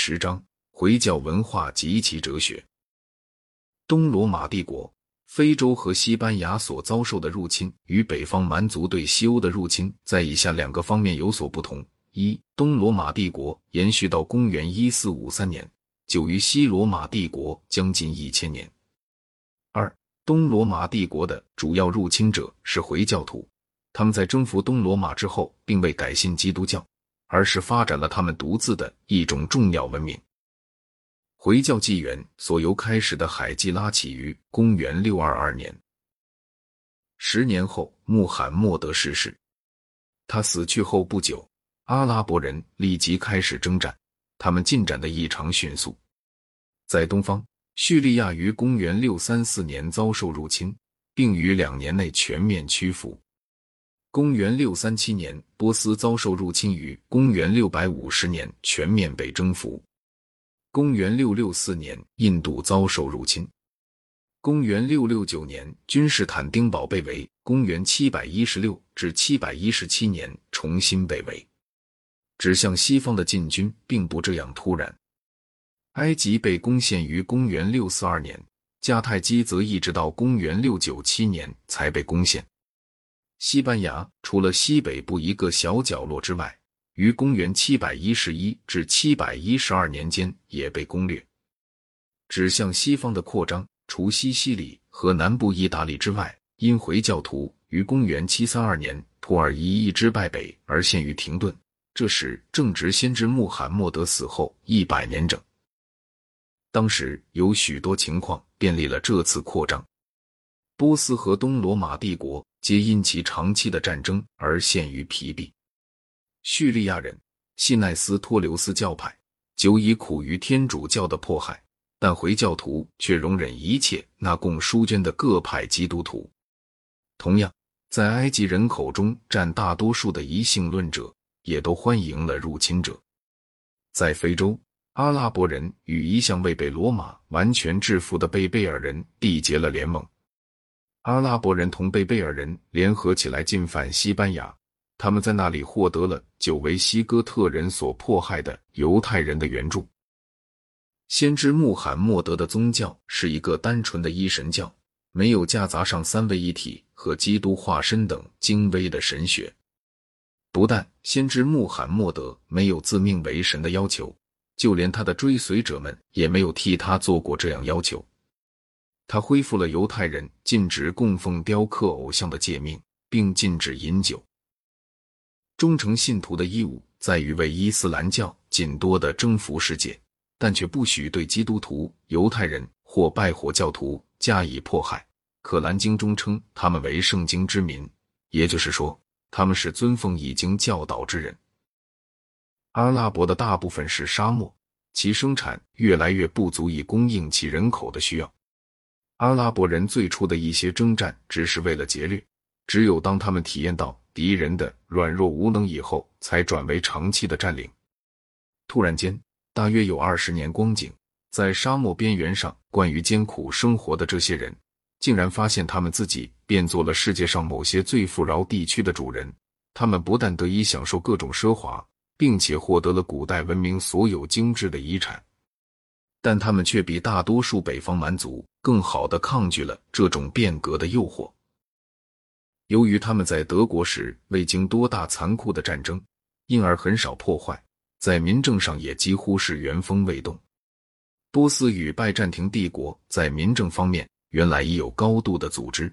十章：回教文化及其哲学。东罗马帝国、非洲和西班牙所遭受的入侵，与北方蛮族对西欧的入侵，在以下两个方面有所不同：一、东罗马帝国延续到公元一四五三年，久于西罗马帝国将近一千年；二、东罗马帝国的主要入侵者是回教徒，他们在征服东罗马之后，并未改信基督教。而是发展了他们独自的一种重要文明。回教纪元所由开始的海基拉起于公元六二二年，十年后穆罕默德逝世。他死去后不久，阿拉伯人立即开始征战，他们进展的异常迅速。在东方，叙利亚于公元六三四年遭受入侵，并于两年内全面屈服。公元六三七年，波斯遭受入侵；于公元六百五十年，全面被征服。公元六六四年，印度遭受入侵。公元六六九年，君士坦丁堡被围。公元七百一十六至七百一十七年，重新被围。指向西方的进军并不这样突然。埃及被攻陷于公元六四二年，迦太基则一直到公元六九七年才被攻陷。西班牙除了西北部一个小角落之外，于公元七百一十一至七百一十二年间也被攻略。指向西方的扩张，除西西里和南部意大利之外，因回教徒于公元七三二年图尔伊一支败北而陷于停顿。这时正值先知穆罕默德死后一百年整。当时有许多情况便利了这次扩张。波斯和东罗马帝国。皆因其长期的战争而陷于疲弊。叙利亚人信奈斯托留斯教派久已苦于天主教的迫害，但回教徒却容忍一切纳贡书捐的各派基督徒。同样，在埃及人口中占大多数的一性论者也都欢迎了入侵者。在非洲，阿拉伯人与一向未被罗马完全制服的贝贝尔人缔结了联盟。阿拉伯人同贝贝尔人联合起来进犯西班牙，他们在那里获得了久为西哥特人所迫害的犹太人的援助。先知穆罕默德的宗教是一个单纯的一神教，没有夹杂上三位一体和基督化身等精微的神学。不但先知穆罕默德没有自命为神的要求，就连他的追随者们也没有替他做过这样要求。他恢复了犹太人禁止供奉雕刻偶像的诫命，并禁止饮酒。忠诚信徒的义务在于为伊斯兰教尽多的征服世界，但却不许对基督徒、犹太人或拜火教徒加以迫害。可兰经中称他们为圣经之民，也就是说，他们是尊奉已经教导之人。阿拉伯的大部分是沙漠，其生产越来越不足以供应其人口的需要。阿拉伯人最初的一些征战只是为了劫掠，只有当他们体验到敌人的软弱无能以后，才转为长期的占领。突然间，大约有二十年光景，在沙漠边缘上惯于艰苦生活的这些人，竟然发现他们自己变做了世界上某些最富饶地区的主人。他们不但得以享受各种奢华，并且获得了古代文明所有精致的遗产。但他们却比大多数北方蛮族更好的抗拒了这种变革的诱惑。由于他们在德国时未经多大残酷的战争，因而很少破坏，在民政上也几乎是原封未动。波斯与拜占庭帝国在民政方面原来已有高度的组织，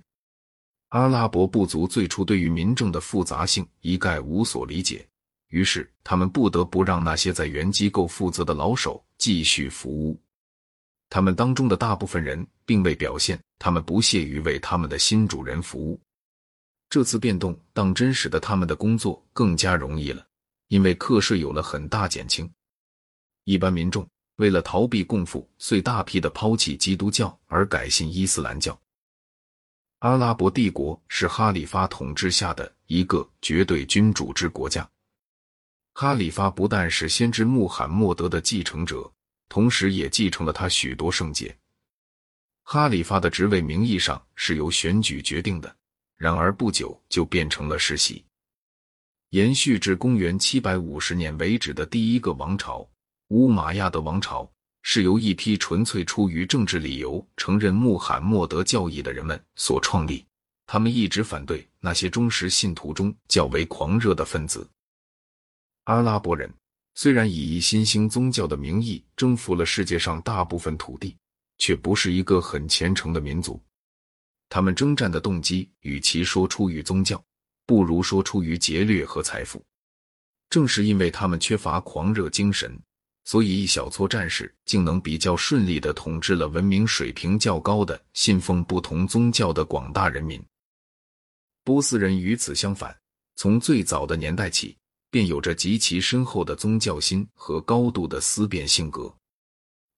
阿拉伯部族最初对于民政的复杂性一概无所理解。于是，他们不得不让那些在原机构负责的老手继续服务。他们当中的大部分人并未表现他们不屑于为他们的新主人服务。这次变动当真使得他们的工作更加容易了，因为课税有了很大减轻。一般民众为了逃避共赋，遂大批的抛弃基督教而改信伊斯兰教。阿拉伯帝国是哈里发统治下的一个绝对君主制国家。哈里发不但是先知穆罕默德的继承者，同时也继承了他许多圣洁。哈里发的职位名义上是由选举决定的，然而不久就变成了世袭。延续至公元七百五十年为止的第一个王朝，乌玛亚德王朝是由一批纯粹出于政治理由承认穆罕默德教义的人们所创立。他们一直反对那些忠实信徒中较为狂热的分子。阿拉伯人虽然以一新兴宗教的名义征服了世界上大部分土地，却不是一个很虔诚的民族。他们征战的动机，与其说出于宗教，不如说出于劫掠和财富。正是因为他们缺乏狂热精神。所以，一小撮战士竟能比较顺利地统治了文明水平较高的、信奉不同宗教的广大人民。波斯人与此相反，从最早的年代起，便有着极其深厚的宗教心和高度的思辨性格。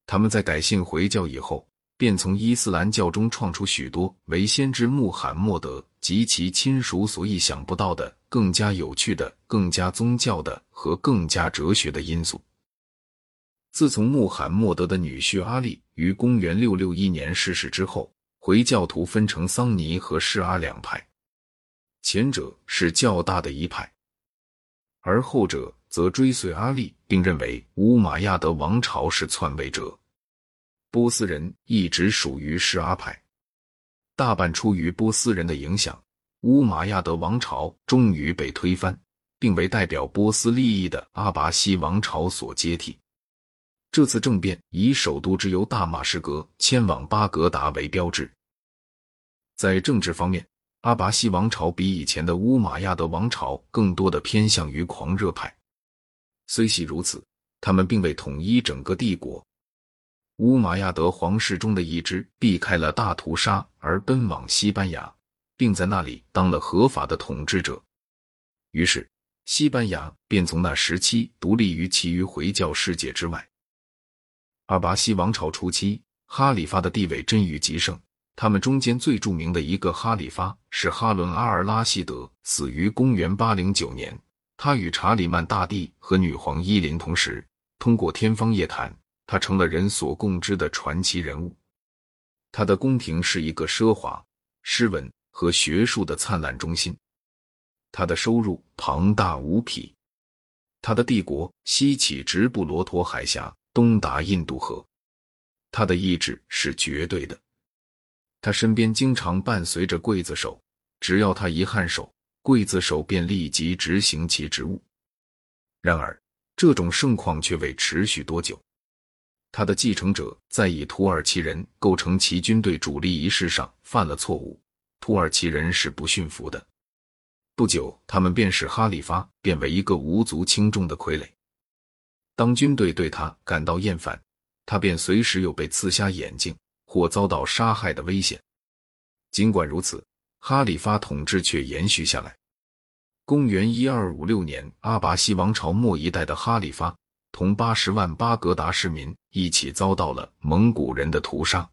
他们在改信回教以后，便从伊斯兰教中创出许多为先知穆罕默德及其亲属所意想不到的、更加有趣的、更加宗教的和更加哲学的因素。自从穆罕默德的女婿阿力于公元六六一年逝世之后，回教徒分成桑尼和释阿两派，前者是较大的一派，而后者则追随阿力，并认为乌玛亚德王朝是篡位者。波斯人一直属于释阿派，大半出于波斯人的影响，乌玛亚德王朝终于被推翻，并为代表波斯利益的阿拔西王朝所接替。这次政变以首都之由大马士革迁往巴格达为标志。在政治方面，阿拔西王朝比以前的乌玛亚德王朝更多的偏向于狂热派。虽系如此，他们并未统一整个帝国。乌玛亚德皇室中的一支避开了大屠杀而奔往西班牙，并在那里当了合法的统治者。于是，西班牙便从那时期独立于其余回教世界之外。阿拔西王朝初期，哈里发的地位臻于极盛。他们中间最著名的一个哈里发是哈伦阿尔拉希德，死于公元八零九年。他与查理曼大帝和女皇伊琳同时通过天方夜谭，他成了人所共知的传奇人物。他的宫廷是一个奢华、诗文和学术的灿烂中心。他的收入庞大无匹。他的帝国西起直布罗陀海峡。东达印度河，他的意志是绝对的。他身边经常伴随着刽子手，只要他一颔首，刽子手便立即执行其职务。然而，这种盛况却未持续多久。他的继承者在以土耳其人构成其军队主力仪式上犯了错误，土耳其人是不驯服的。不久，他们便使哈里发变为一个无足轻重的傀儡。当军队对他感到厌烦，他便随时有被刺瞎眼睛或遭到杀害的危险。尽管如此，哈里发统治却延续下来。公元一二五六年，阿拔西王朝末一代的哈里发同八十万巴格达市民一起遭到了蒙古人的屠杀。